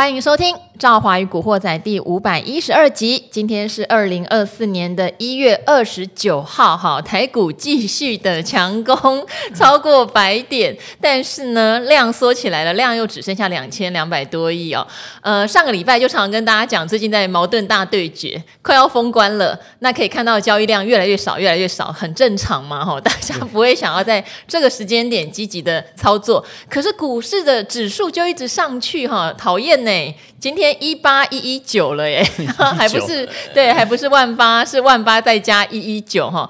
欢迎收听《赵华与古惑仔》第五百一十二集。今天是二零二四年的一月二十九号，哈，台股继续的强攻，超过百点，但是呢，量缩起来了，量又只剩下两千两百多亿哦。呃，上个礼拜就常常跟大家讲，最近在矛盾大对决，快要封关了，那可以看到交易量越来越少，越来越少，很正常嘛，哈，大家不会想要在这个时间点积极的操作，可是股市的指数就一直上去，哈，讨厌呢。今天一八一一九了耶，还不是对，还不是万八，是万八再加一一九哈。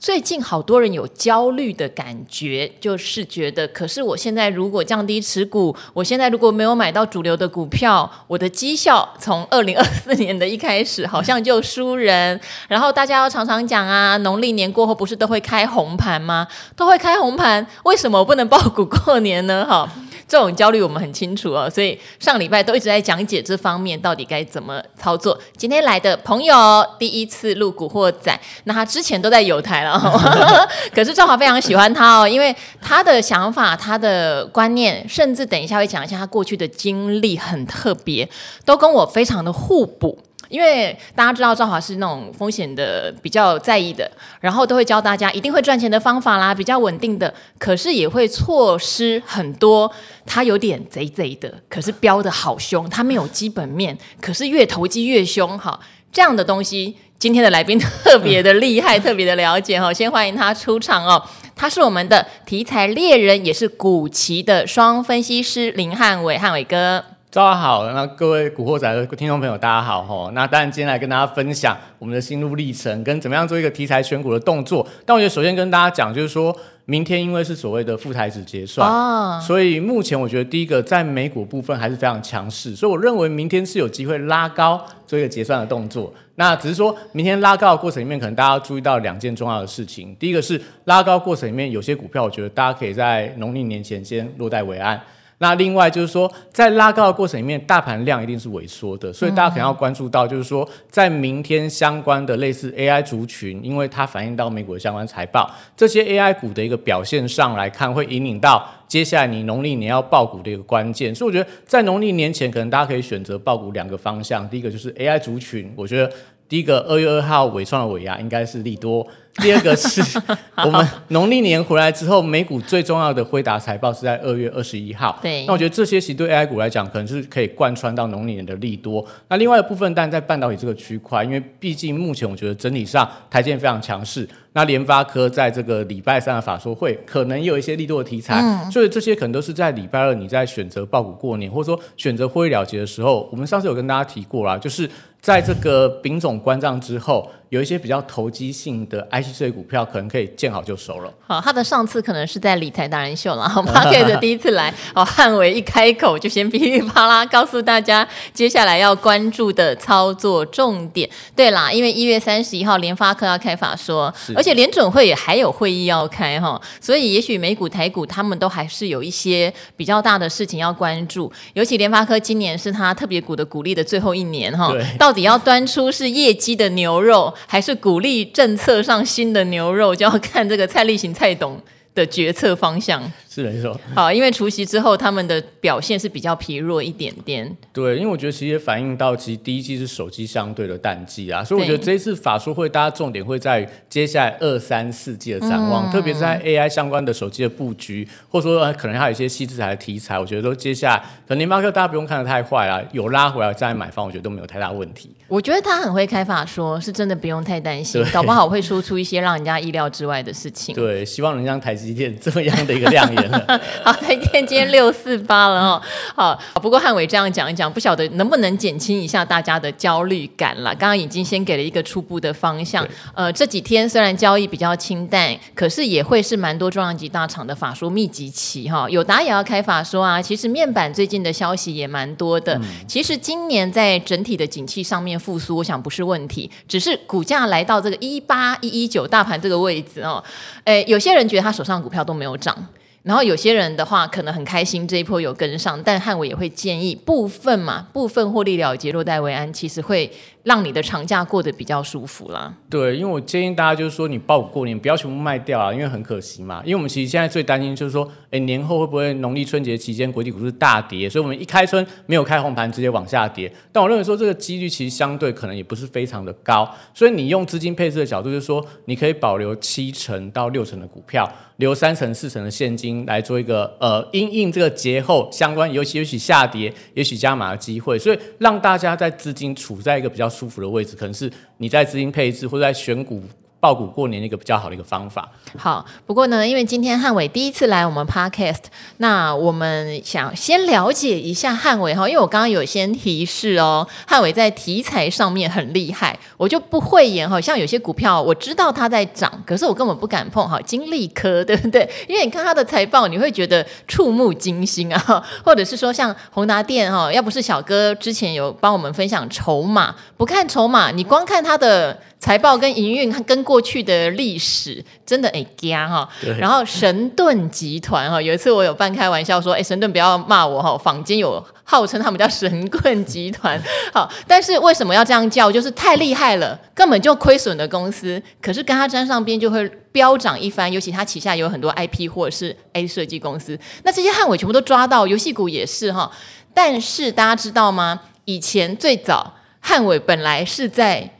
最近好多人有焦虑的感觉，就是觉得，可是我现在如果降低持股，我现在如果没有买到主流的股票，我的绩效从二零二四年的一开始好像就输人。然后大家要常常讲啊，农历年过后不是都会开红盘吗？都会开红盘，为什么我不能爆股过年呢？哈。这种焦虑我们很清楚哦，所以上礼拜都一直在讲解这方面到底该怎么操作。今天来的朋友第一次录古惑仔，那他之前都在友台了，可是赵华非常喜欢他哦，因为他的想法、他的观念，甚至等一下会讲一下他过去的经历很特别，都跟我非常的互补。因为大家知道赵华是那种风险的比较在意的，然后都会教大家一定会赚钱的方法啦，比较稳定的，可是也会错失很多。他有点贼贼的，可是飙的好凶，他没有基本面，可是越投机越凶哈。这样的东西，今天的来宾特别的厉害，特别的了解哈。先欢迎他出场哦，他是我们的题材猎人，也是股期的双分析师林汉伟，汉伟哥。大家好，那各位古惑仔的听众朋友，大家好哈。那当然，今天来跟大家分享我们的心路历程，跟怎么样做一个题材选股的动作。但我觉得首先跟大家讲，就是说明天因为是所谓的副台子结算，哦，所以目前我觉得第一个在美股部分还是非常强势，所以我认为明天是有机会拉高做一个结算的动作。那只是说明天拉高的过程里面，可能大家要注意到两件重要的事情。第一个是拉高过程里面有些股票，我觉得大家可以在农历年前先落袋为安。那另外就是说，在拉高的过程里面，大盘量一定是萎缩的，所以大家可能要关注到，就是说，在明天相关的类似 AI 族群，因为它反映到美股的相关财报，这些 AI 股的一个表现上来看，会引领到接下来你农历年要爆股的一个关键。所以我觉得，在农历年前，可能大家可以选择爆股两个方向，第一个就是 AI 族群，我觉得。第一个二月二号尾创的尾牙应该是利多，第二个是 我们农历年回来之后，美股最重要的辉达财报是在二月二十一号。对，那我觉得这些其实对 AI 股来讲，可能是可以贯穿到农历年的利多。那另外一部分，但在半导体这个区块，因为毕竟目前我觉得整体上台积电非常强势，那联发科在这个礼拜三的法说会可能也有一些利多的题材，嗯、所以这些可能都是在礼拜二你在选择爆股过年，或者说选择获利了结的时候，我们上次有跟大家提过啦，就是。在这个丙种关账之后。有一些比较投机性的 IC 设计股票，可能可以见好就收了。好，他的上次可能是在理财达人秀了，好吗？Market 第一次来，哦，汉伟一开口就先噼里啪啦告诉大家接下来要关注的操作重点。对啦，因为一月三十一号联发科要开法说，而且联准会也还有会议要开哈，所以也许美股台股他们都还是有一些比较大的事情要关注。尤其联发科今年是他特别股的股利的最后一年哈，到底要端出是业绩的牛肉，还是鼓励政策上新的牛肉，就要看这个蔡立行蔡董的决策方向。是没错，好，因为除夕之后，他们的表现是比较疲弱一点点。对，因为我觉得其实也反映到，其实第一季是手机相对的淡季啊，所以我觉得这一次法说会，大家重点会在于接下来二三四季的展望，嗯、特别是在 AI 相关的手机的布局，或者说可能还有一些细致材的题材，我觉得都接下来可能联发科大家不用看得太坏啦，有拉回来再买方，我觉得都没有太大问题。我觉得他很会开法说，是真的不用太担心，搞不好会说出一些让人家意料之外的事情。对，希望能像台积电这么样的一个亮眼。好，台电今天六四八了哦。好，不过汉伟这样讲一讲，不晓得能不能减轻一下大家的焦虑感了。刚刚已经先给了一个初步的方向。呃，这几天虽然交易比较清淡，可是也会是蛮多重量级大厂的法说密集期哈。友达也要开法说啊。其实面板最近的消息也蛮多的。嗯、其实今年在整体的景气上面复苏，我想不是问题，只是股价来到这个一八一一九大盘这个位置哦。诶，有些人觉得他手上股票都没有涨。然后有些人的话可能很开心这一波有跟上，但汉伟也会建议部分嘛，部分获利了结落袋为安，其实会让你的长假过得比较舒服啦。对，因为我建议大家就是说，你报过年不要全部卖掉啊，因为很可惜嘛。因为我们其实现在最担心就是说，哎，年后会不会农历春节期间国际股市大跌？所以我们一开春没有开红盘，直接往下跌。但我认为说这个几率其实相对可能也不是非常的高。所以你用资金配置的角度，就是说你可以保留七成到六成的股票，留三成四成的现金来做一个呃因应这个节后相关，尤其也许下跌，也许加码的机会。所以让大家在资金处在一个比较舒服的位置，可能是你在资金配置或者在选股。抱股过年的一个比较好的一个方法。好，不过呢，因为今天汉伟第一次来我们 Podcast，那我们想先了解一下汉伟哈，因为我刚刚有先提示哦，汉伟在题材上面很厉害，我就不讳言哈，像有些股票我知道它在涨，可是我根本不敢碰哈，金利科对不对？因为你看它的财报，你会觉得触目惊心啊，或者是说像宏达电哈，要不是小哥之前有帮我们分享筹码，不看筹码，你光看它的。财报跟营运跟过去的历史真的哎加哈，然后神盾集团哈，有一次我有半开玩笑说，哎神盾不要骂我哈，坊间有号称他们叫神棍集团，好，但是为什么要这样叫？就是太厉害了，根本就亏损的公司，可是跟他沾上边就会飙涨一番，尤其他旗下有很多 IP 或者是 A 设计公司，那这些汉伟全部都抓到，游戏股也是哈，但是大家知道吗？以前最早汉伟本来是在。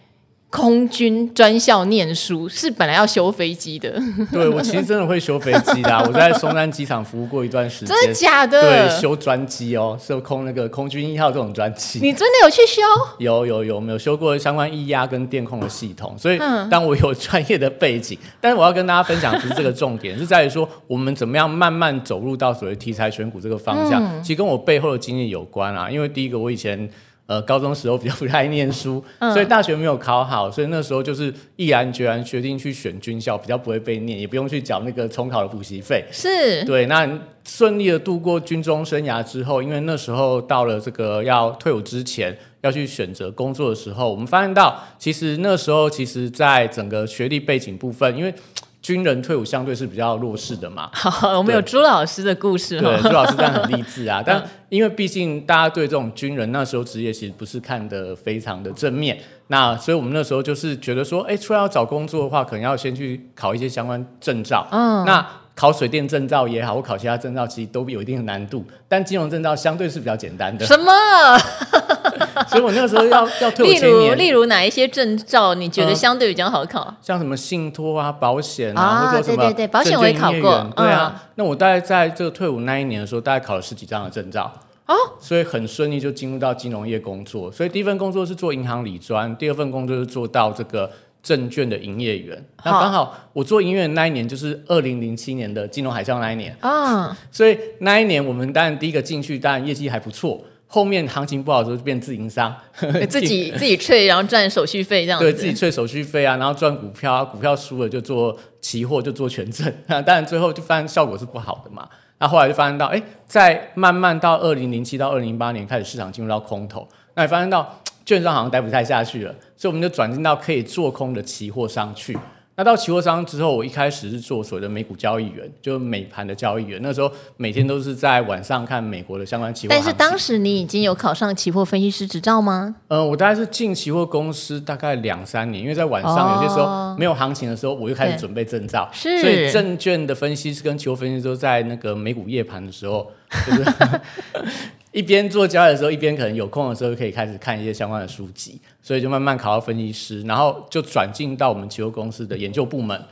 空军专校念书是本来要修飞机的，对，我其实真的会修飞机的，我在松山机场服务过一段时间，真的假的？对，修专机哦，修空那个空军一号这种专机，你真的有去修？有有有，没有修过相关液压跟电控的系统，所以当我有专业的背景，但是我要跟大家分享不是这个重点，是在于说我们怎么样慢慢走入到所谓题材选股这个方向，嗯、其实跟我背后的经验有关啊，因为第一个我以前。呃，高中时候比较不太爱念书，嗯、所以大学没有考好，所以那时候就是毅然决然决定去选军校，比较不会被念，也不用去缴那个重考的补习费。是，对，那顺利的度过军中生涯之后，因为那时候到了这个要退伍之前要去选择工作的时候，我们发现到，其实那时候其实在整个学历背景部分，因为。军人退伍相对是比较弱势的嘛。好，我们有朱老师的故事。对，朱老师这样很励志啊。但因为毕竟大家对这种军人那时候职业其实不是看得非常的正面，那所以我们那时候就是觉得说，哎，出来要找工作的话，可能要先去考一些相关证照。嗯，那。考水电证照也好，或考其他证照，其实都有一定的难度。但金融证照相对是比较简单的。什么？所以我那个时候要 要退伍前年。例如，例如哪一些证照你觉得相对比较好考？嗯、像什么信托啊、保险啊，啊或者什么？对对对，保险我也考过。对啊，嗯、那我大概在这个退伍那一年的时候，大概考了十几张的证照。哦。所以很顺利就进入到金融业工作。所以第一份工作是做银行理专，第二份工作是做到这个。证券的营业员，那刚好我做营业员那一年就是二零零七年的金融海啸那一年啊，所以那一年我们当然第一个进去，当然业绩还不错。后面行情不好的时候就变自营商，自己 自己吹，然后赚手续费这样子。对，自己吹手续费啊，然后赚股票，啊股票输了就做期货，就做权证。当然最后就发现效果是不好的嘛。那后来就发现到，哎，在慢慢到二零零七到二零零八年开始市场进入到空头，那也发现到。券商好像待不太下去了，所以我们就转进到可以做空的期货商去。那到期货商之后，我一开始是做所谓的美股交易员，就美盘的交易员。那时候每天都是在晚上看美国的相关期货。但是当时你已经有考上期货分析师执照吗？呃，我大概是进期货公司大概两三年，因为在晚上有些时候没有行情的时候，我就开始准备证照。是，所以证券的分析师跟期货分析师都在那个美股夜盘的时候，就是。一边做交易的时候，一边可能有空的时候可以开始看一些相关的书籍，所以就慢慢考到分析师，然后就转进到我们期货公司的研究部门，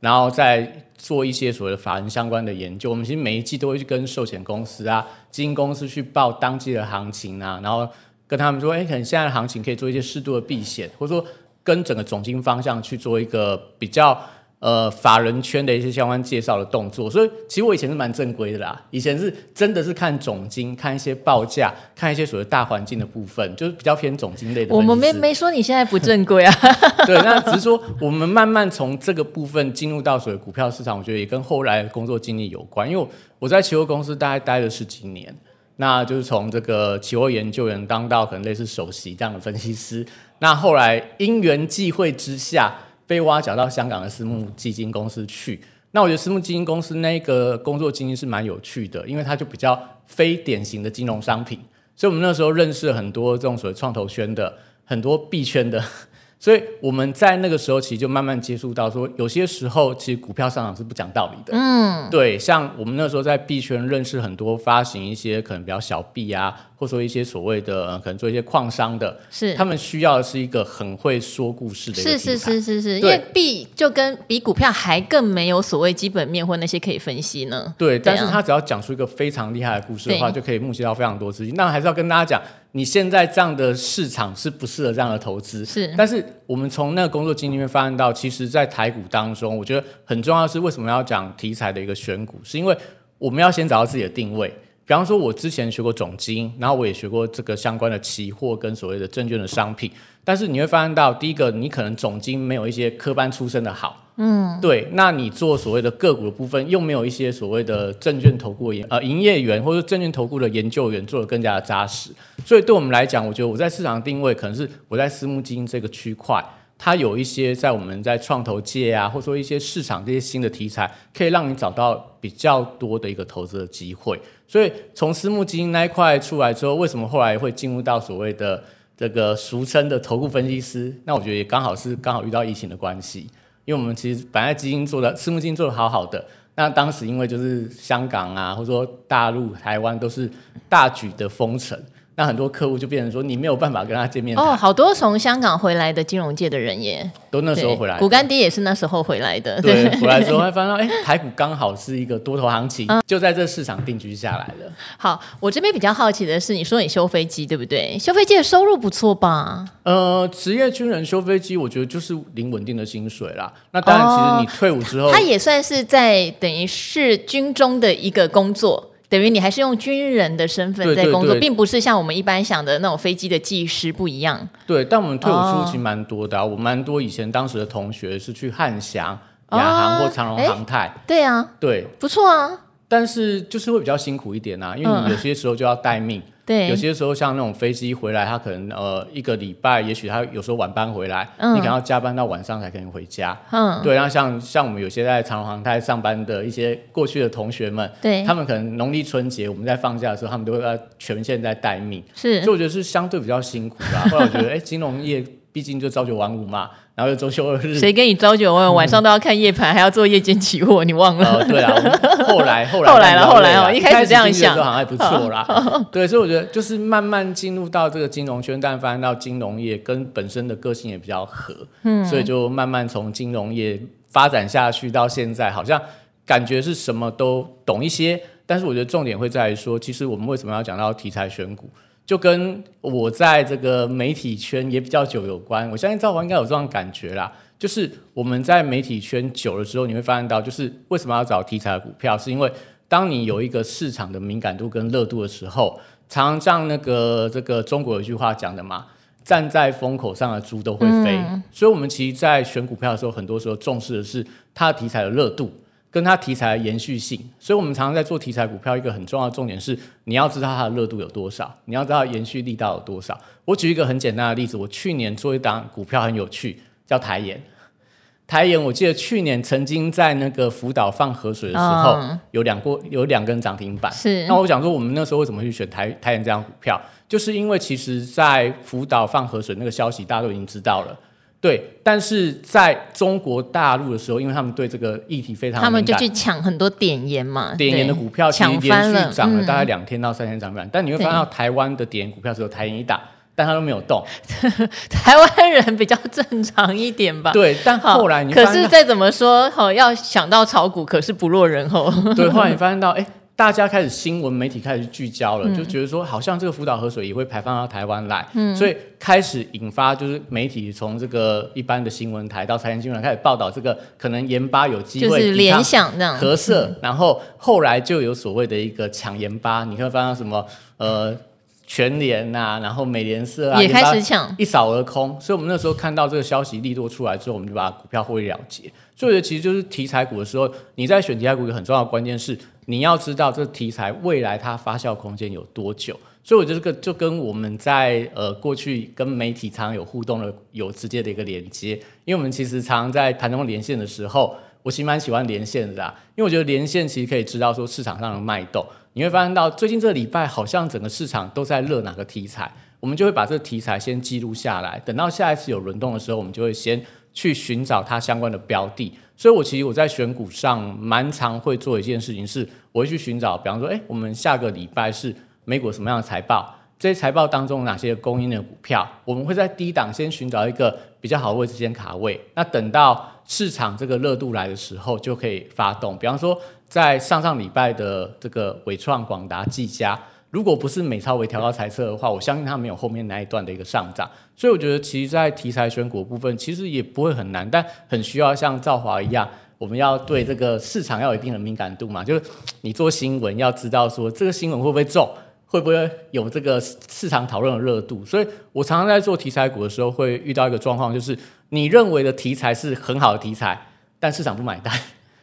然后再做一些所谓的法人相关的研究。我们其实每一季都会去跟寿险公司啊、基金公司去报当季的行情啊，然后跟他们说，哎，可能现在的行情可以做一些适度的避险，或者说跟整个总经方向去做一个比较。呃，法人圈的一些相关介绍的动作，所以其实我以前是蛮正规的啦。以前是真的是看总经，看一些报价，看一些所谓大环境的部分，就是比较偏总经类的。我们没没说你现在不正规啊。对，那只是说我们慢慢从这个部分进入到所谓股票市场，我觉得也跟后来的工作经历有关。因为我在期货公司大概待了十几年，那就是从这个期货研究员当到可能类似首席这样的分析师。那后来因缘际会之下。被挖角到香港的私募基金公司去，那我觉得私募基金公司那个工作经历是蛮有趣的，因为它就比较非典型的金融商品，所以我们那时候认识很多这种所谓创投圈的很多币圈的。所以我们在那个时候其实就慢慢接触到，说有些时候其实股票上涨是不讲道理的。嗯，对，像我们那时候在币圈认识很多发行一些可能比较小币啊，或者说一些所谓的、呃、可能做一些矿商的，是他们需要的是一个很会说故事的一个。是是是是是，因为币就跟比股票还更没有所谓基本面或那些可以分析呢。对，但是他只要讲出一个非常厉害的故事的话，就可以募集到非常多资金。那还是要跟大家讲。你现在这样的市场是不适合这样的投资，是。但是我们从那个工作经历里面发现到，其实，在台股当中，我觉得很重要的是为什么要讲题材的一个选股，是因为我们要先找到自己的定位。比方说，我之前学过总经，然后我也学过这个相关的期货跟所谓的证券的商品。但是你会发现到，第一个，你可能总经没有一些科班出身的好。嗯，对，那你做所谓的个股的部分，又没有一些所谓的证券投顾呃营业员或者证券投顾的研究员做得更加的扎实，所以对我们来讲，我觉得我在市场定位可能是我在私募基金这个区块，它有一些在我们在创投界啊，或者说一些市场这些新的题材，可以让你找到比较多的一个投资的机会。所以从私募基金那一块出来之后，为什么后来会进入到所谓的这个俗称的投顾分析师？那我觉得也刚好是刚好遇到疫情的关系。因为我们其实本来基金做的私募基金做的好好的，那当时因为就是香港啊，或者说大陆、台湾都是大举的封城。那很多客户就变成说，你没有办法跟他见面哦。好多从香港回来的金融界的人耶，都那时候回来。股干爹也是那时候回来的。对，对回来之后会发现，哎、欸，台股刚好是一个多头行情，嗯、就在这市场定居下来了。好，我这边比较好奇的是，你说你修飞机对不对？修飞机的收入不错吧？呃，职业军人修飞机，我觉得就是领稳定的薪水啦。那当然，其实你退伍之后，他、哦、也算是在等于是军中的一个工作。等于你还是用军人的身份在工作，对对对，并不是像我们一般想的那种飞机的技师不一样。对，但我们退伍出其实蛮多的、啊，哦、我蛮多以前当时的同学是去汉翔、亚航或长荣航太。对啊，对，不错啊。但是就是会比较辛苦一点啊，因为你有些时候就要待命。嗯对，有些时候像那种飞机回来，他可能呃一个礼拜，也许他有时候晚班回来，嗯、你可能要加班到晚上才可以回家。嗯，对，然后像像我们有些在长荣航太上班的一些过去的同学们，对，他们可能农历春节我们在放假的时候，他们都会在全线在待命。是，所以我觉得是相对比较辛苦的。后来我觉得，哎、欸，金融业毕竟就朝九晚五嘛。然后又周休二日，谁跟你朝九晚五？晚上都要看夜盘，嗯、还要做夜间期货，你忘了？呃、对啊，后来 后来后来了，后来哦，一开始这样想，好像还不错啦。对，所以我觉得就是慢慢进入到这个金融圈，但发现到金融业跟本身的个性也比较合，嗯，所以就慢慢从金融业发展下去，到现在好像感觉是什么都懂一些。但是我觉得重点会在于说，其实我们为什么要讲到题材选股？就跟我在这个媒体圈也比较久有关，我相信赵华应该有这种感觉啦。就是我们在媒体圈久了之后，你会发现到，就是为什么要找题材的股票，是因为当你有一个市场的敏感度跟热度的时候，常常像那个这个中国有句话讲的嘛，站在风口上的猪都会飞。所以，我们其实，在选股票的时候，很多时候重视的是它的题材的热度。跟它题材的延续性，所以我们常常在做题材股票，一个很重要的重点是，你要知道它的热度有多少，你要知道延续力道有多少。我举一个很简单的例子，我去年做一档股票很有趣，叫台盐。台盐，我记得去年曾经在那个福岛放河水的时候，嗯、有两过有两根涨停板。是。那我想说，我们那时候为什么去选台台盐这样股票，就是因为其实在福岛放河水那个消息，大家都已经知道了。对，但是在中国大陆的时候，因为他们对这个议题非常，他们就去抢很多点盐嘛，点盐的股票其实连续涨了大概两天到三天涨板，嗯、但你会发现到台湾的点盐股票只有台盐一打，但它都没有动。台湾人比较正常一点吧？对，但后来你可是再怎么说，好要想到炒股，可是不落人后。对，后来你发现到，哎。大家开始新闻媒体开始聚焦了，嗯、就觉得说好像这个福岛核水也会排放到台湾来，嗯、所以开始引发就是媒体从这个一般的新闻台到财经新闻开始报道这个可能盐巴有机会就是联想这样。核色，嗯、然后后来就有所谓的一个抢盐巴，你会发现什么呃全联呐，然后美联社啊也开始抢，一扫而空。所以我们那时候看到这个消息利多出来之后，我们就把股票获利了结。所以我觉得其实就是题材股的时候，你在选题材股一个很重要的关键是。你要知道这个题材未来它发酵空间有多久，所以我觉得这个就跟我们在呃过去跟媒体常常有互动的有直接的一个连接，因为我们其实常常在盘中连线的时候，我其实蛮喜欢连线的啦，因为我觉得连线其实可以知道说市场上的脉动，你会发现到最近这个礼拜好像整个市场都在热哪个题材。我们就会把这个题材先记录下来，等到下一次有轮动的时候，我们就会先去寻找它相关的标的。所以，我其实我在选股上蛮常会做一件事情，是我会去寻找，比方说，哎，我们下个礼拜是美股什么样的财报？这些财报当中哪些供应的股票，我们会在低档先寻找一个比较好的位置先卡位。那等到市场这个热度来的时候，就可以发动。比方说，在上上礼拜的这个伟创、广达、技嘉，如果不是美超微调高财测的话，我相信它没有后面那一段的一个上涨。所以我觉得，其实，在题材选股部分，其实也不会很难，但很需要像兆华一样，我们要对这个市场要有一定的敏感度嘛。就是你做新闻要知道说，这个新闻会不会中。会不会有这个市场讨论的热度？所以我常常在做题材股的时候，会遇到一个状况，就是你认为的题材是很好的题材，但市场不买单。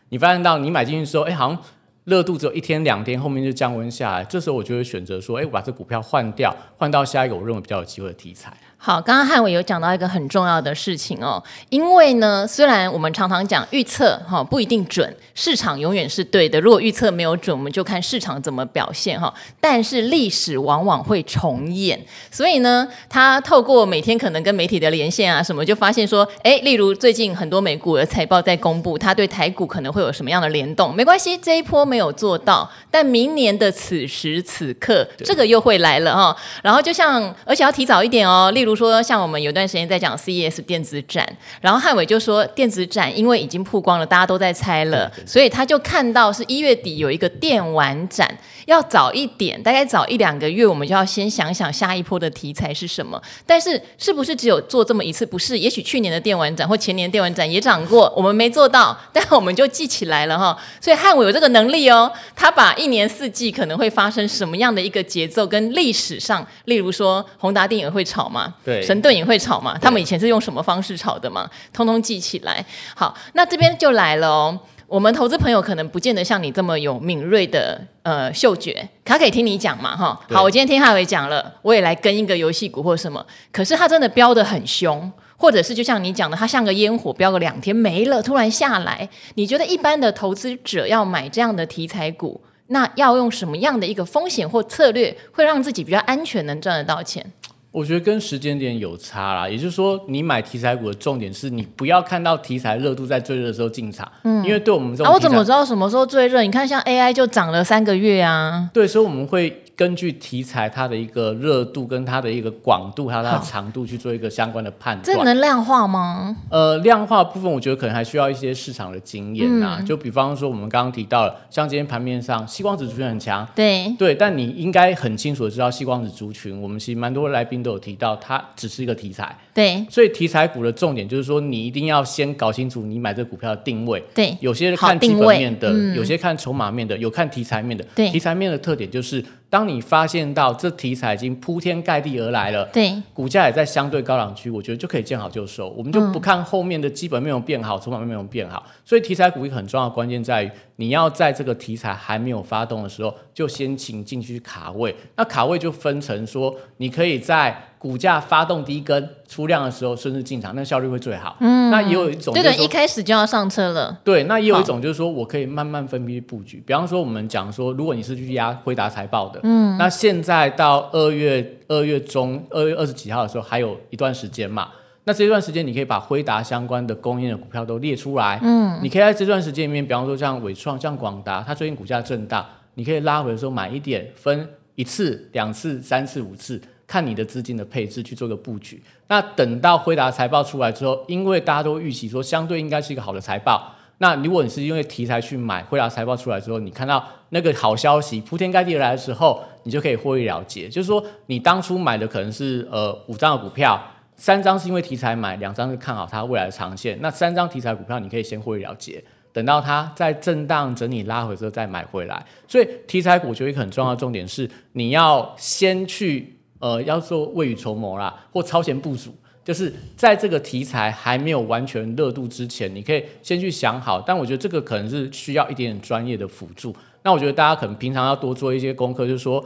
你发现到你买进去之后，哎，好像热度只有一天两天，后面就降温下来。这时候我就会选择说，哎，我把这股票换掉，换到下一个我认为比较有机会的题材。好，刚刚汉伟有讲到一个很重要的事情哦，因为呢，虽然我们常常讲预测哈不一定准，市场永远是对的。如果预测没有准，我们就看市场怎么表现哈。但是历史往往会重演，所以呢，他透过每天可能跟媒体的连线啊什么，就发现说，哎，例如最近很多美股的财报在公布，他对台股可能会有什么样的联动？没关系，这一波没有做到，但明年的此时此刻，这个又会来了哈。然后就像，而且要提早一点哦，例如。说，像我们有段时间在讲 CES 电子展，然后汉伟就说电子展因为已经曝光了，大家都在猜了，所以他就看到是一月底有一个电玩展，要早一点，大概早一两个月，我们就要先想想下一波的题材是什么。但是是不是只有做这么一次？不是，也许去年的电玩展或前年电玩展也涨过，我们没做到，但我们就记起来了哈。所以汉伟有这个能力哦，他把一年四季可能会发生什么样的一个节奏，跟历史上，例如说宏达电影会炒嘛。对，神盾也会炒嘛？他们以前是用什么方式炒的嘛？通通记起来。好，那这边就来了哦。我们投资朋友可能不见得像你这么有敏锐的呃嗅觉，他可以听你讲嘛？哈，好，我今天听汉伟讲了，我也来跟一个游戏股或什么。可是他真的飙的很凶，或者是就像你讲的，他像个烟火，飙个两天没了，突然下来。你觉得一般的投资者要买这样的题材股，那要用什么样的一个风险或策略，会让自己比较安全，能赚得到钱？我觉得跟时间点有差啦，也就是说，你买题材股的重点是你不要看到题材热度在最热的时候进场，嗯，因为对我们这种，啊，我怎么知道什么时候最热？你看，像 AI 就涨了三个月啊，对，所以我们会。根据题材它的一个热度跟它的一个广度还有它的长度去做一个相关的判断。这能量化吗？呃，量化部分我觉得可能还需要一些市场的经验呐、啊。嗯、就比方说我们刚刚提到了，像今天盘面上，矽光子族群很强。对对，但你应该很清楚的知道，矽光子族群，我们其实蛮多来宾都有提到，它只是一个题材。对。所以题材股的重点就是说，你一定要先搞清楚你买这股票的定位。对。有些看基本面的，嗯、有些看筹码面的，有看题材面的。对。题材面的特点就是。当你发现到这题材已经铺天盖地而来了，对，股价也在相对高档区，我觉得就可以见好就收。我们就不看后面的基本面有变好，筹码面没有变好。所以题材股一个很重要的关键在于，你要在这个题材还没有发动的时候，就先请进去卡位。那卡位就分成说，你可以在。股价发动第一根出量的时候，顺势进场，那效率会最好。嗯，那也有一种，对对，一开始就要上车了。对，那也有一种就是说我可以慢慢分批布局。比方说，我们讲说，如果你是去压辉达财报的，嗯，那现在到二月二月中，二月二十几号的时候，还有一段时间嘛。那这段时间，你可以把辉达相关的供应的股票都列出来。嗯，你可以在这段时间里面，比方说像伟创、像广达，它最近股价震荡，你可以拉回的时候买一点，分一次、两次、三次、五次。看你的资金的配置去做个布局。那等到辉达财报出来之后，因为大家都预期说相对应该是一个好的财报。那如果你是因为题材去买辉达财报出来之后，你看到那个好消息铺天盖地而来的时候，你就可以获利了结。就是说，你当初买的可能是呃五张的股票，三张是因为题材买，两张是看好它未来的长线。那三张题材股票你可以先获利了结，等到它在震荡整理拉回之后再买回来。所以题材股就一个很重要的重点是，你要先去。呃，要做未雨绸缪啦，或超前部署，就是在这个题材还没有完全热度之前，你可以先去想好。但我觉得这个可能是需要一点点专业的辅助。那我觉得大家可能平常要多做一些功课，就是说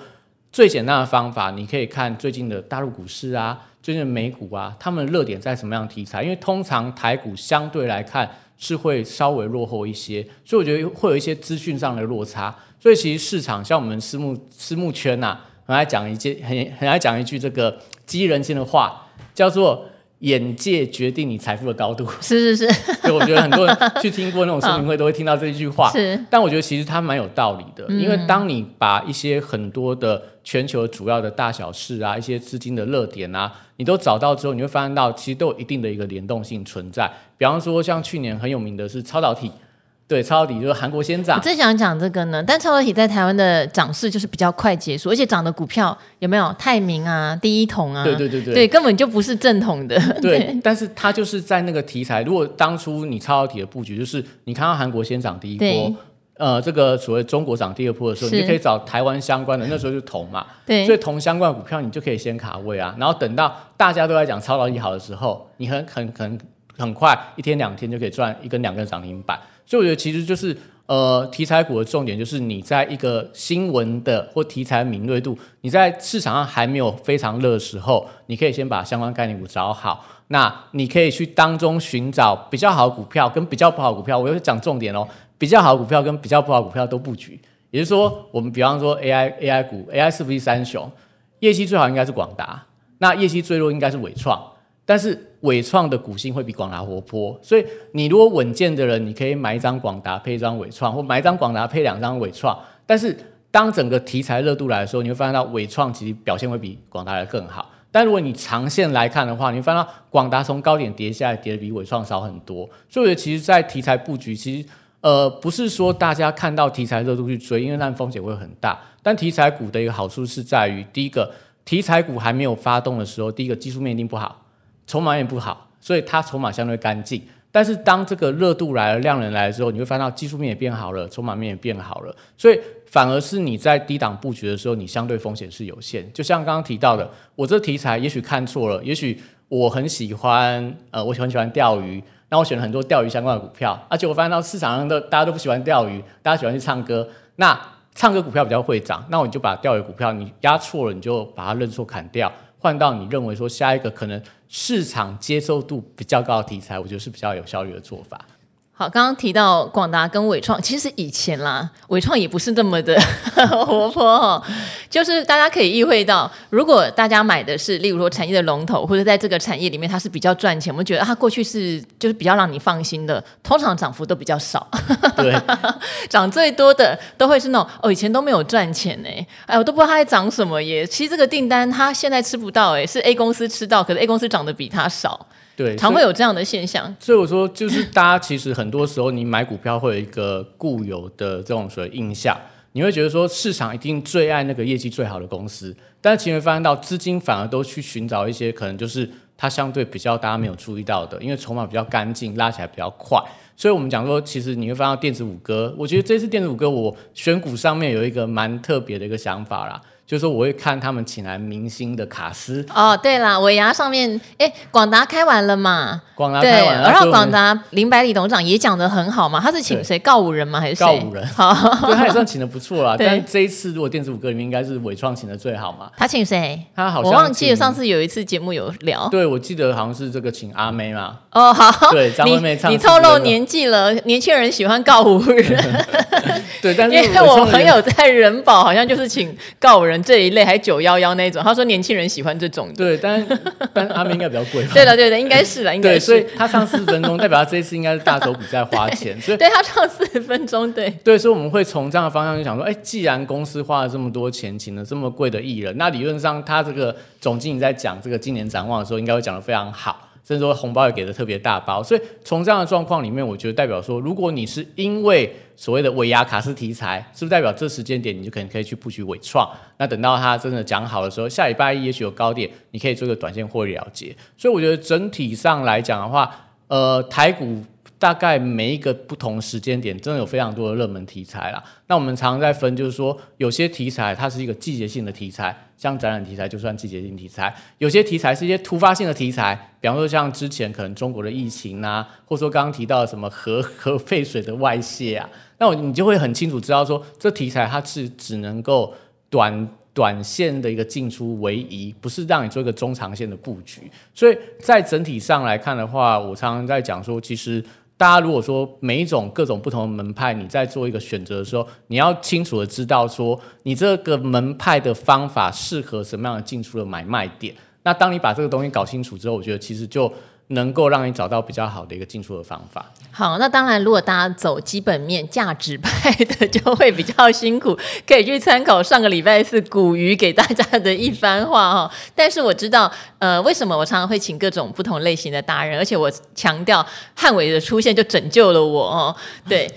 最简单的方法，你可以看最近的大陆股市啊，最近美股啊，他们的热点在什么样的题材？因为通常台股相对来看是会稍微落后一些，所以我觉得会有一些资讯上的落差。所以其实市场像我们私募私募圈呐、啊。很爱讲一件很很爱讲一句这个激人心的话，叫做。眼界决定你财富的高度，是 是是，所以我觉得很多人去听过那种说明会都会听到这一句话。是，但我觉得其实它蛮有道理的，嗯、因为当你把一些很多的全球主要的大小事啊，一些资金的热点啊，你都找到之后，你会发现到其实都有一定的一个联动性存在。比方说，像去年很有名的是超导体。对，超导体就是韩国先涨。我最想讲这个呢，但超导体在台湾的涨势就是比较快结束，而且涨的股票有没有泰明啊、第一桶啊？对对对对，对，根本就不是正统的。对，对，但是它就是在那个题材。如果当初你超导体的布局，就是你看到韩国先涨第一波，呃，这个所谓中国涨第二波的时候，你就可以找台湾相关的，那时候就铜嘛。对，所以铜相关的股票你就可以先卡位啊，然后等到大家都在讲超导体好的时候，你很很很很快一天两天就可以赚一根两根涨停板。所以我觉得其实就是。呃，题材股的重点就是你在一个新闻的或题材敏锐度，你在市场上还没有非常热的时候，你可以先把相关概念股找好。那你可以去当中寻找比较好的股票跟比较不好股票。我又讲重点哦，比较好的股票跟比较不好股票都布局。也就是说，我们比方说 AI AI 股，AI 是不是三雄？业绩最好应该是广达，那业绩最弱应该是伟创。但是伟创的股性会比广达活泼，所以你如果稳健的人，你可以买一张广达配一张伟创，或买一张广达配两张伟创。但是当整个题材热度来的时候，你会发现到伟创其实表现会比广达来更好。但如果你长线来看的话，你会发现到广达从高点跌下来，跌的比伟创少很多。所以我觉得其实，在题材布局，其实呃不是说大家看到题材热度去追，因为那风险会很大。但题材股的一个好处是在于，第一个题材股还没有发动的时候，第一个技术面一定不好。筹码也不好，所以它筹码相对干净。但是当这个热度来了、量能来了之后，你会发现技术面也变好了，筹码面也变好了。所以反而是你在低档布局的时候，你相对风险是有限。就像刚刚提到的，我这题材也许看错了，也许我很喜欢，呃，我很喜欢钓鱼，那我选了很多钓鱼相关的股票，而且我发现到市场上的大家都不喜欢钓鱼，大家喜欢去唱歌。那唱歌股票比较会涨，那我就把钓鱼股票你压错了，你就把它认错砍掉。换到你认为说下一个可能市场接受度比较高的题材，我觉得是比较有效率的做法。好，刚刚提到广达跟纬创，其实以前啦，纬创也不是这么的 活泼哦。就是大家可以意会到，如果大家买的是，例如说产业的龙头，或者在这个产业里面它是比较赚钱，我们觉得它过去是就是比较让你放心的，通常涨幅都比较少。对，涨最多的都会是那种哦，以前都没有赚钱呢，哎，我都不知道它在涨什么耶。其实这个订单它现在吃不到，哎，是 A 公司吃到，可是 A 公司涨得比它少。对，常会有这样的现象。所以我说，就是大家其实很多时候，你买股票会有一个固有的这种所谓印象，你会觉得说市场一定最爱那个业绩最好的公司，但是其实会发现到资金反而都去寻找一些可能就是它相对比较大家没有注意到的，因为筹码比较干净，拉起来比较快。所以我们讲说，其实你会发现到电子五哥，我觉得这次电子五哥我选股上面有一个蛮特别的一个想法啦。就是我会看他们请来明星的卡司哦，对啦，尾牙上面，哎，广达开完了嘛？广达开完了，然后广达林百里董事长也讲得很好嘛，他是请谁？告五人吗？还是告五人？好，对，他也算请的不错啦。对但这一次如果电子五哥里面应该是伟创请的最好嘛？他请谁？他好像我忘记了，上次有一次节目有聊。对，我记得好像是这个请阿妹嘛。哦，好，对，张惠妹唱。你透露年纪了，年轻人喜欢告五人。对，但是因为我朋友在人保，好像就是请告五人这一类，还九。幺幺那种，他说年轻人喜欢这种，对，但但阿妹应该比较贵，对的，对的，应该是啦，应该所以他唱四十分钟，代表他这一次应该是大手笔在花钱，所以对他唱四十分钟，对，对，所以我们会从这样的方向去想说，哎，既然公司花了这么多钱，请了这么贵的艺人，那理论上他这个总经理在讲这个今年展望的时候，应该会讲的非常好。甚至说红包也给的特别大包，所以从这样的状况里面，我觉得代表说，如果你是因为所谓的尾牙卡斯题材，是不是代表这时间点你就可能可以去布局尾创？那等到它真的讲好的时候，下礼拜一也许有高点，你可以做个短线获利了结。所以我觉得整体上来讲的话，呃，台股。大概每一个不同时间点，真的有非常多的热门题材啦。那我们常常在分，就是说有些题材它是一个季节性的题材，像展览题材就算季节性题材；有些题材是一些突发性的题材，比方说像之前可能中国的疫情啊，或者说刚刚提到什么核 核废水的外泄啊，那我你就会很清楚知道说，这题材它是只能够短短线的一个进出为宜，不是让你做一个中长线的布局。所以在整体上来看的话，我常常在讲说，其实。大家如果说每一种各种不同的门派，你在做一个选择的时候，你要清楚的知道说，你这个门派的方法适合什么样的进出的买卖点。那当你把这个东西搞清楚之后，我觉得其实就。能够让你找到比较好的一个进出的方法。好，那当然，如果大家走基本面价值派的，就会比较辛苦，可以去参考上个礼拜四古鱼给大家的一番话哈。但是我知道，呃，为什么我常常会请各种不同类型的达人，而且我强调汉伟的出现就拯救了我哦。对。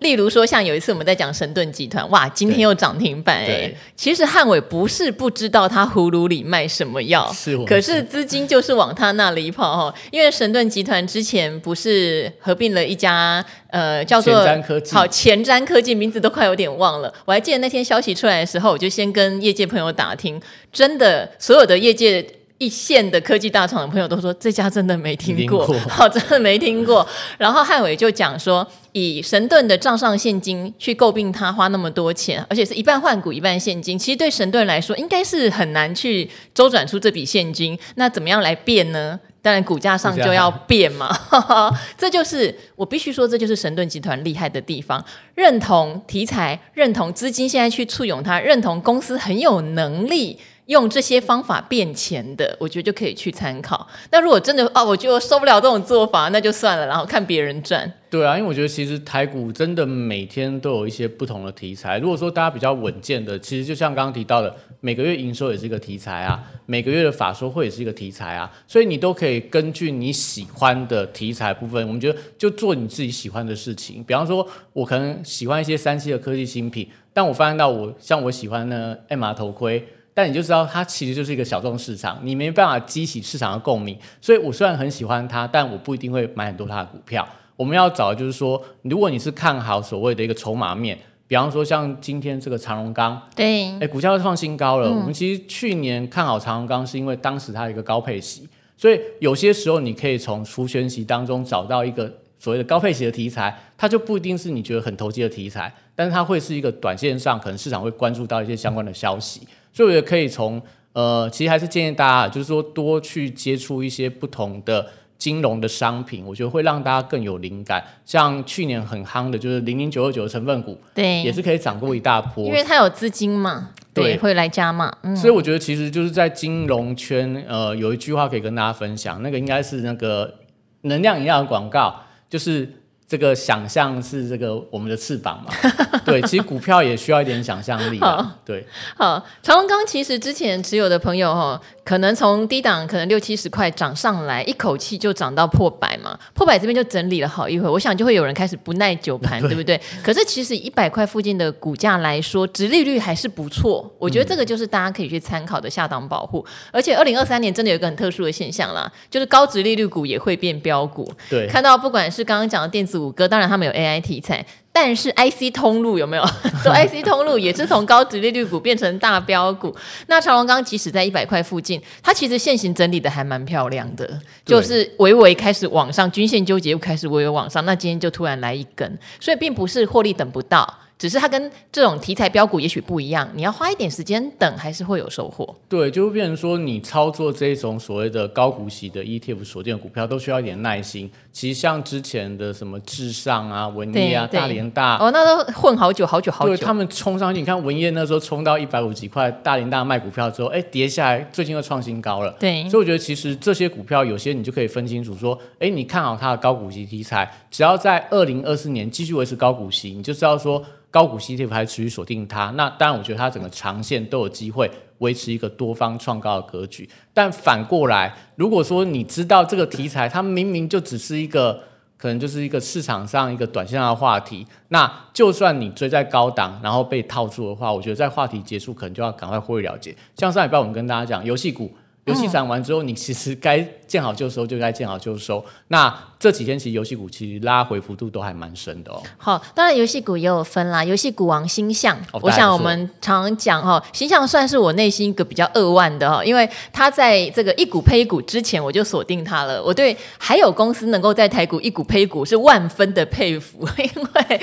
例如说，像有一次我们在讲神盾集团，哇，今天又涨停板哎。其实汉伟不是不知道他葫芦里卖什么药，是可是资金就是往他那里跑哈。因为神盾集团之前不是合并了一家呃叫做前瞻科技，好前瞻科技，名字都快有点忘了。我还记得那天消息出来的时候，我就先跟业界朋友打听，真的所有的业界。一线的科技大厂的朋友都说，这家真的没听过，好，真的没听过。然后汉伟就讲说，以神盾的账上现金去诟病他花那么多钱，而且是一半换股一半现金，其实对神盾来说应该是很难去周转出这笔现金。那怎么样来变呢？当然股价上就要变嘛。这就是我必须说，这就是神盾集团厉害的地方。认同题材，认同资金现在去簇拥它，认同公司很有能力。用这些方法变钱的，我觉得就可以去参考。那如果真的哦，我就受不了这种做法，那就算了，然后看别人赚。对啊，因为我觉得其实台股真的每天都有一些不同的题材。如果说大家比较稳健的，其实就像刚刚提到的，每个月营收也是一个题材啊，每个月的法说会也是一个题材啊，所以你都可以根据你喜欢的题材部分，我们觉得就做你自己喜欢的事情。比方说，我可能喜欢一些三 C 的科技新品，但我发现到我像我喜欢呢 MR 头盔。但你就知道，它其实就是一个小众市场，你没办法激起市场的共鸣。所以我虽然很喜欢它，但我不一定会买很多它的股票。我们要找的就是说，如果你是看好所谓的一个筹码面，比方说像今天这个长荣钢，对，哎，股价创新高了。嗯、我们其实去年看好长荣钢，是因为当时它有一个高配息，所以有些时候你可以从除权息当中找到一个所谓的高配息的题材，它就不一定是你觉得很投机的题材，但是它会是一个短线上可能市场会关注到一些相关的消息。所以我也可以从呃，其实还是建议大家，就是说多去接触一些不同的金融的商品，我觉得会让大家更有灵感。像去年很夯的，就是零零九二九的成分股，对，也是可以涨过一大波，因为它有资金嘛，对，会来加码。嗯，所以我觉得其实就是在金融圈，呃，有一句话可以跟大家分享，那个应该是那个能量饮料的广告，就是。这个想象是这个我们的翅膀嘛？对，其实股票也需要一点想象力啊。对，好，长隆刚其实之前持有的朋友哈。可能从低档可能六七十块涨上来，一口气就涨到破百嘛。破百这边就整理了好一会，我想就会有人开始不耐久盘，对，对不对？可是其实一百块附近的股价来说，殖利率还是不错。我觉得这个就是大家可以去参考的下档保护。嗯、而且二零二三年真的有一个很特殊的现象啦，就是高值利率股也会变标股。对，看到不管是刚刚讲的电子五哥，当然他们有 AI 题材。但是 IC 通路有没有？说 IC 通路也是从高殖利率股变成大标股。那长隆刚即使在一百块附近，它其实线型整理的还蛮漂亮的，就是微微开始往上，均线纠结又开始微微往上。那今天就突然来一根，所以并不是获利等不到。只是它跟这种题材标股也许不一样，你要花一点时间等，还是会有收获。对，就会变成说你操作这种所谓的高股息的 ETF 锁定的股票，都需要一点耐心。其实像之前的什么至上啊、文业啊、大连大，哦，那都混好久好久好久。对，他们冲上去，你看文业那时候冲到一百五几块，大连大卖股票之后，哎，跌下来，最近又创新高了。对，所以我觉得其实这些股票有些你就可以分清楚说，哎，你看好它的高股息题材，只要在二零二四年继续维持高股息，你就知道说。高股息 ETF 还持续锁定它，那当然，我觉得它整个长线都有机会维持一个多方创高的格局。但反过来，如果说你知道这个题材，它明明就只是一个，可能就是一个市场上一个短线上的话题，那就算你追在高档，然后被套住的话，我觉得在话题结束，可能就要赶快获利了结。像上礼拜我们跟大家讲游戏股。游戏涨完之后，你其实该见好就收，就该见好就收。那这几天其实游戏股其实拉回幅度都还蛮深的哦。好，当然游戏股也有分啦。游戏股王星象，哦、我想我们常常讲哈，星象算是我内心一个比较扼腕的哈，因为他在这个一股配一股之前我就锁定他了。我对还有公司能够在台股一股配一股是万分的佩服，因为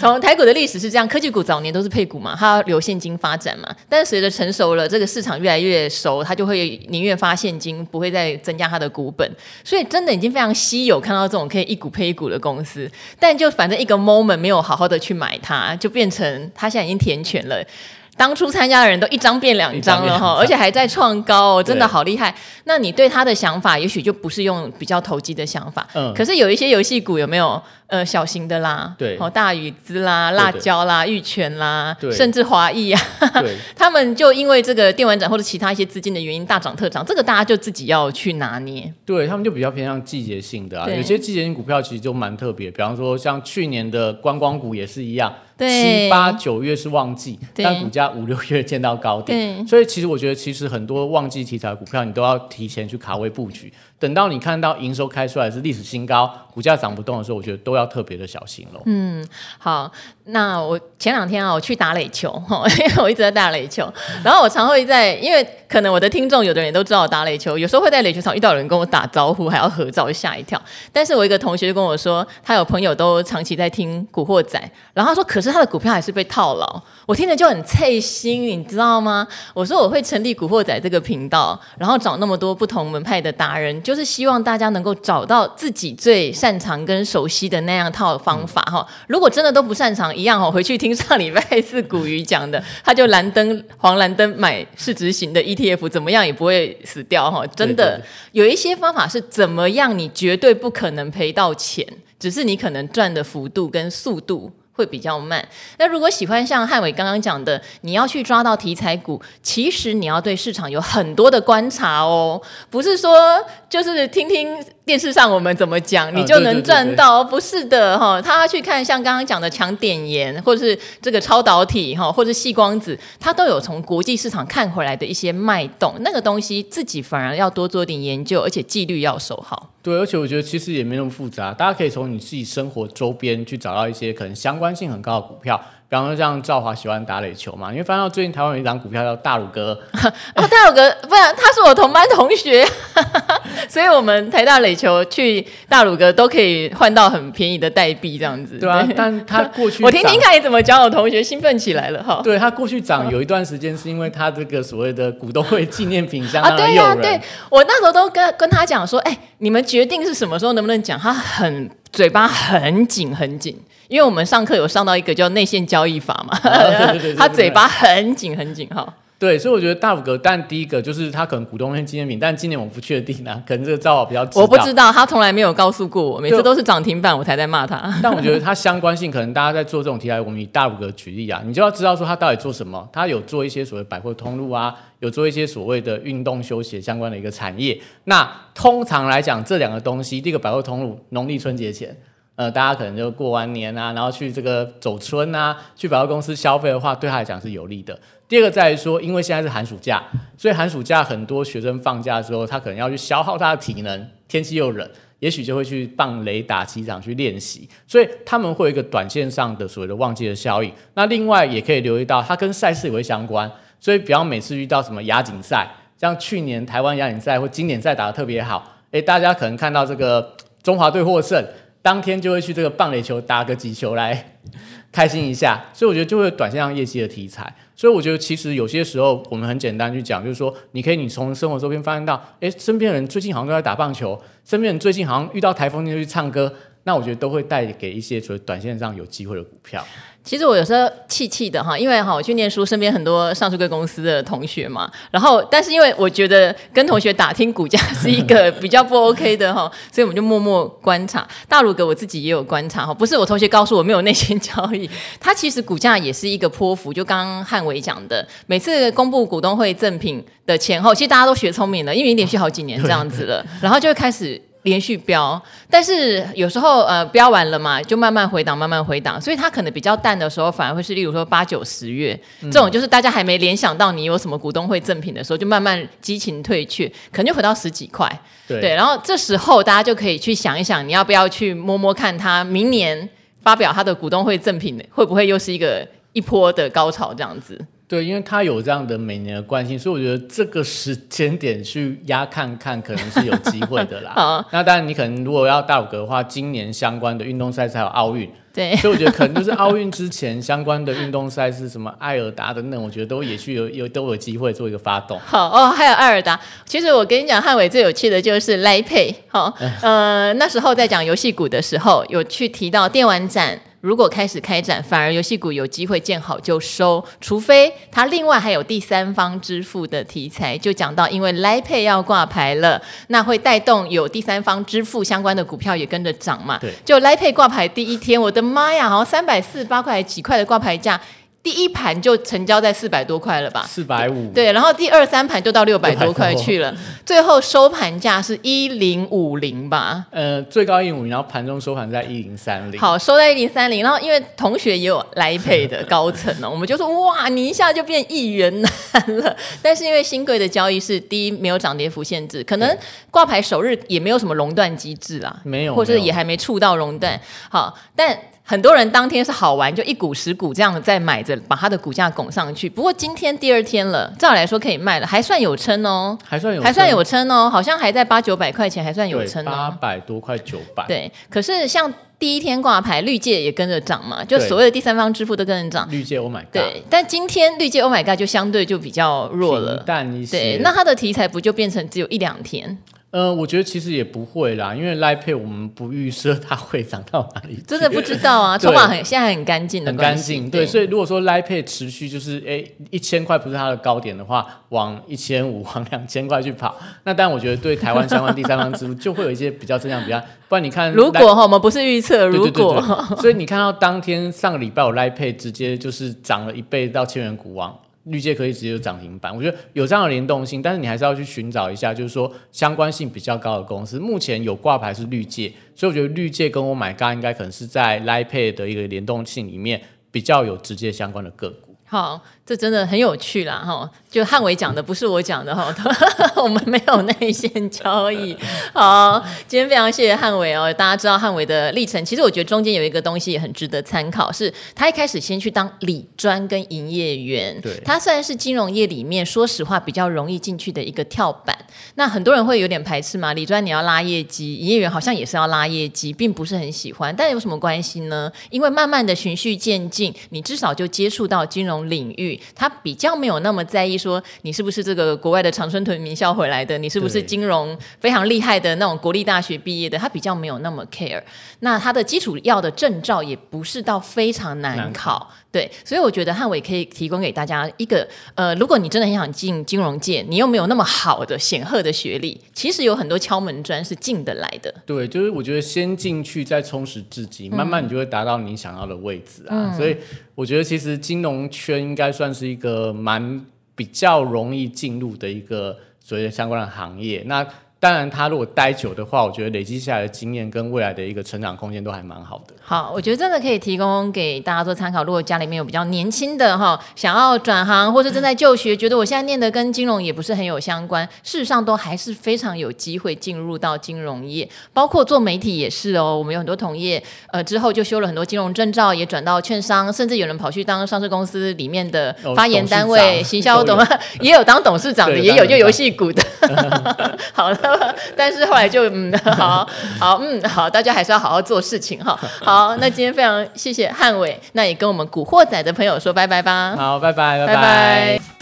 从台股的历史是这样，科技股早年都是配股嘛，它要留现金发展嘛。但是随着成熟了，这个市场越来越熟，它就会宁愿发现金，不会再增加它的股本。所以真的已经非常稀有看到。到这种可以一股配一股的公司，但就反正一个 moment 没有好好的去买它，就变成它现在已经填权了。当初参加的人都一张变两张了哈，而且还在创高哦，真的好厉害。那你对他的想法，也许就不是用比较投机的想法。嗯。可是有一些游戏股有没有呃小型的啦？对。哦，大禹资啦、辣椒啦、玉泉啦，甚至华裔啊，他们就因为这个电玩展或者其他一些资金的原因大涨特涨，这个大家就自己要去拿捏。对他们就比较偏向季节性的啊，有些季节性股票其实就蛮特别，比方说像去年的观光股也是一样。七八九月是旺季，但股价五六月见到高点，所以其实我觉得，其实很多旺季题材股票，你都要提前去卡位布局。等到你看到营收开出来是历史新高，股价涨不动的时候，我觉得都要特别的小心喽。嗯，好，那我前两天啊，我去打垒球，因为我一直在打垒球，然后我常会在，因为可能我的听众有的人都知道我打垒球，有时候会在垒球场遇到人跟我打招呼，还要合照，吓一跳。但是我一个同学就跟我说，他有朋友都长期在听古惑仔，然后他说，可是他的股票还是被套牢，我听着就很刺心，你知道吗？我说我会成立古惑仔这个频道，然后找那么多不同门派的达人。就是希望大家能够找到自己最擅长跟熟悉的那样套方法哈。如果真的都不擅长，一样哦，回去听上礼拜四古鱼讲的，他就蓝灯黄蓝灯买市值型的 ETF，怎么样也不会死掉哈。真的有一些方法是怎么样，你绝对不可能赔到钱，只是你可能赚的幅度跟速度。会比较慢。那如果喜欢像汉伟刚刚讲的，你要去抓到题材股，其实你要对市场有很多的观察哦，不是说就是听听电视上我们怎么讲，你就能赚到，不是的哈。他要去看像刚刚讲的强点盐，或者是这个超导体哈，或者是矽光子，他都有从国际市场看回来的一些脉动，那个东西自己反而要多做点研究，而且纪律要守好。对，而且我觉得其实也没那么复杂，大家可以从你自己生活周边去找到一些可能相关性很高的股票。比方说像赵华喜欢打垒球嘛，因为发现到最近台湾有一档股票叫大鲁哥，哦，大鲁哥不然他是我同班同学，所以我们台大垒球去大鲁哥都可以换到很便宜的代币这样子。对啊，但他过去 我听听看你怎么讲，我同学兴奋起来了哈。对，他过去涨有一段时间是因为他这个所谓的股东会纪念品相当的诱人。啊，对呀，对，我那时候都跟跟他讲说，哎，你们决定是什么时候能不能讲？他很嘴巴很紧很紧。因为我们上课有上到一个叫内线交易法嘛，他嘴巴很紧很紧哈。对，所以我觉得大五格，但第一个就是他可能股东跟纪念品，但今年我不确定啊，可能这个赵老比较我不知道，他从来没有告诉过我，每次都是涨停板我才在骂他。但我觉得它相关性，可能大家在做这种题材，我们以大五格举例啊，你就要知道说他到底做什么，他有做一些所谓百货通路啊，有做一些所谓的运动休闲相关的一个产业。那通常来讲，这两个东西，第一个百货通路，农历春节前。呃，大家可能就过完年啊，然后去这个走春啊，去百货公司消费的话，对他来讲是有利的。第二个在于说，因为现在是寒暑假，所以寒暑假很多学生放假的时候，他可能要去消耗他的体能，天气又冷，也许就会去棒垒打击场去练习，所以他们会有一个短线上的所谓的旺季的效应。那另外也可以留意到，它跟赛事也会相关，所以比方每次遇到什么亚锦赛，像去年台湾亚锦赛或经典赛打得特别好，诶，大家可能看到这个中华队获胜。当天就会去这个棒垒球打个几球来开心一下，所以我觉得就会短线上业绩的题材。所以我觉得其实有些时候我们很简单去讲，就是说你可以你从生活周边发现到，诶，身边人最近好像都在打棒球，身边人最近好像遇到台风天就去唱歌，那我觉得都会带给一些所谓短线上有机会的股票。其实我有时候气气的哈，因为哈我去念书，身边很多上市贵公司的同学嘛，然后但是因为我觉得跟同学打听股价是一个比较不 OK 的哈，所以我们就默默观察。大鲁哥我自己也有观察哈，不是我同学告诉我没有内线交易，它其实股价也是一个波幅。就刚刚汉伟讲的，每次公布股东会赠品的前后，其实大家都学聪明了，因为连续好几年这样子了，然后就会开始。连续飙，但是有时候呃飙完了嘛，就慢慢回档，慢慢回档，所以它可能比较淡的时候，反而会是例如说八九十月、嗯、这种，就是大家还没联想到你有什么股东会赠品的时候，就慢慢激情退却，可能就回到十几块。对，对，然后这时候大家就可以去想一想，你要不要去摸摸看它明年发表它的股东会赠品会不会又是一个一波的高潮这样子。对，因为他有这样的每年的惯性，所以我觉得这个时间点去压看看，可能是有机会的啦。好，那当然你可能如果要大五格的话，今年相关的运动赛事还有奥运。对，所以我觉得可能就是奥运之前相关的运动赛事，什么艾尔达等等，我觉得都也许有有都有机会做一个发动。好哦，还有艾尔达。其实我跟你讲，汉伟最有趣的就是 LINE Pay。好，呃，那时候在讲游戏股的时候，有去提到电玩展。如果开始开展，反而游戏股有机会见好就收，除非它另外还有第三方支付的题材。就讲到，因为 LINE Pay 要挂牌了，那会带动有第三方支付相关的股票也跟着涨嘛。对，就 LINE Pay 挂牌第一天，我的妈呀，好像三百四十八块几块的挂牌价。第一盘就成交在四百多块了吧？四百五。对，然后第二三盘就到六百多块去了，最后收盘价是一零五零吧？呃，最高一零五零，然后盘中收盘在一零三零。好，收在一零三零。然后因为同学也有 LINE Pay 的 高层呢，我们就说哇，你一下就变亿元男了。但是因为新贵的交易是第一没有涨跌幅限制，可能挂牌首日也没有什么熔断机制啊，没有，或者也还没触到熔断。好，但。很多人当天是好玩，就一股十股这样在买着，把它的股价拱上去。不过今天第二天了，照理来说可以卖了，还算有撑哦，还算有，还算有撑哦，好像还在八九百块钱，还算有撑哦，八百多块九百。对，可是像第一天挂牌，绿界也跟着涨嘛，就所谓的第三方支付都跟着涨。绿界，Oh my God！对，但今天绿界，Oh my God，就相对就比较弱了，淡一些。对，那它的题材不就变成只有一两天？呃，我觉得其实也不会啦，因为 LINE Pay 我们不预设它会涨到哪里，真的不知道啊。筹码很现在很干净的，很干净。对，所以如果说 LINE Pay 持续就是哎一千块不是它的高点的话，往一千五、往两千块去跑，那但我觉得对台湾相关第三方支付就会有一些比较正向比较。不然你看，如果哈我们不是预测，如果 所以你看到当天上个礼拜我 LINE Pay 直接就是涨了一倍到千元股王。绿界可以直接有涨停板，我觉得有这样的联动性，但是你还是要去寻找一下，就是说相关性比较高的公司。目前有挂牌是绿界，所以我觉得绿界跟 Oh my God 应该可能是在 l i p a y 的一个联动性里面比较有直接相关的个股。好。这真的很有趣啦，哈！就汉伟讲的不是我讲的哈，我们没有内线交易。好，今天非常谢谢汉伟哦。大家知道汉伟的历程，其实我觉得中间有一个东西也很值得参考，是他一开始先去当理专跟营业员，对，他虽然是金融业里面说实话比较容易进去的一个跳板。那很多人会有点排斥嘛，理专你要拉业绩，营业员好像也是要拉业绩，并不是很喜欢。但有什么关系呢？因为慢慢的循序渐进，你至少就接触到金融领域。他比较没有那么在意说你是不是这个国外的常春藤名校回来的，你是不是金融非常厉害的那种国立大学毕业的，他比较没有那么 care。那他的基础要的证照也不是到非常难考，难对，所以我觉得汉伟可以提供给大家一个，呃，如果你真的很想进金融界，你又没有那么好的显赫的学历，其实有很多敲门砖是进得来的。对，就是我觉得先进去再充实自己，慢慢你就会达到你想要的位置啊。嗯、所以我觉得其实金融圈应该算是一个蛮比较容易进入的一个所谓的相关的行业。那当然，他如果待久的话，我觉得累积下来的经验跟未来的一个成长空间都还蛮好的。好，我觉得真的可以提供给大家做参考。如果家里面有比较年轻的哈，想要转行或者正在就学，觉得我现在念的跟金融也不是很有相关，事实上都还是非常有机会进入到金融业，包括做媒体也是哦。我们有很多同业，呃，之后就修了很多金融证照，也转到券商，甚至有人跑去当上市公司里面的发言单位、行销董，也有当董事长的，也有就游戏股的。好了。但是后来就嗯，好好嗯好，大家还是要好好做事情哈。好，那今天非常谢谢汉伟，那也跟我们古惑仔的朋友说拜拜吧。好，拜拜，拜拜。拜拜。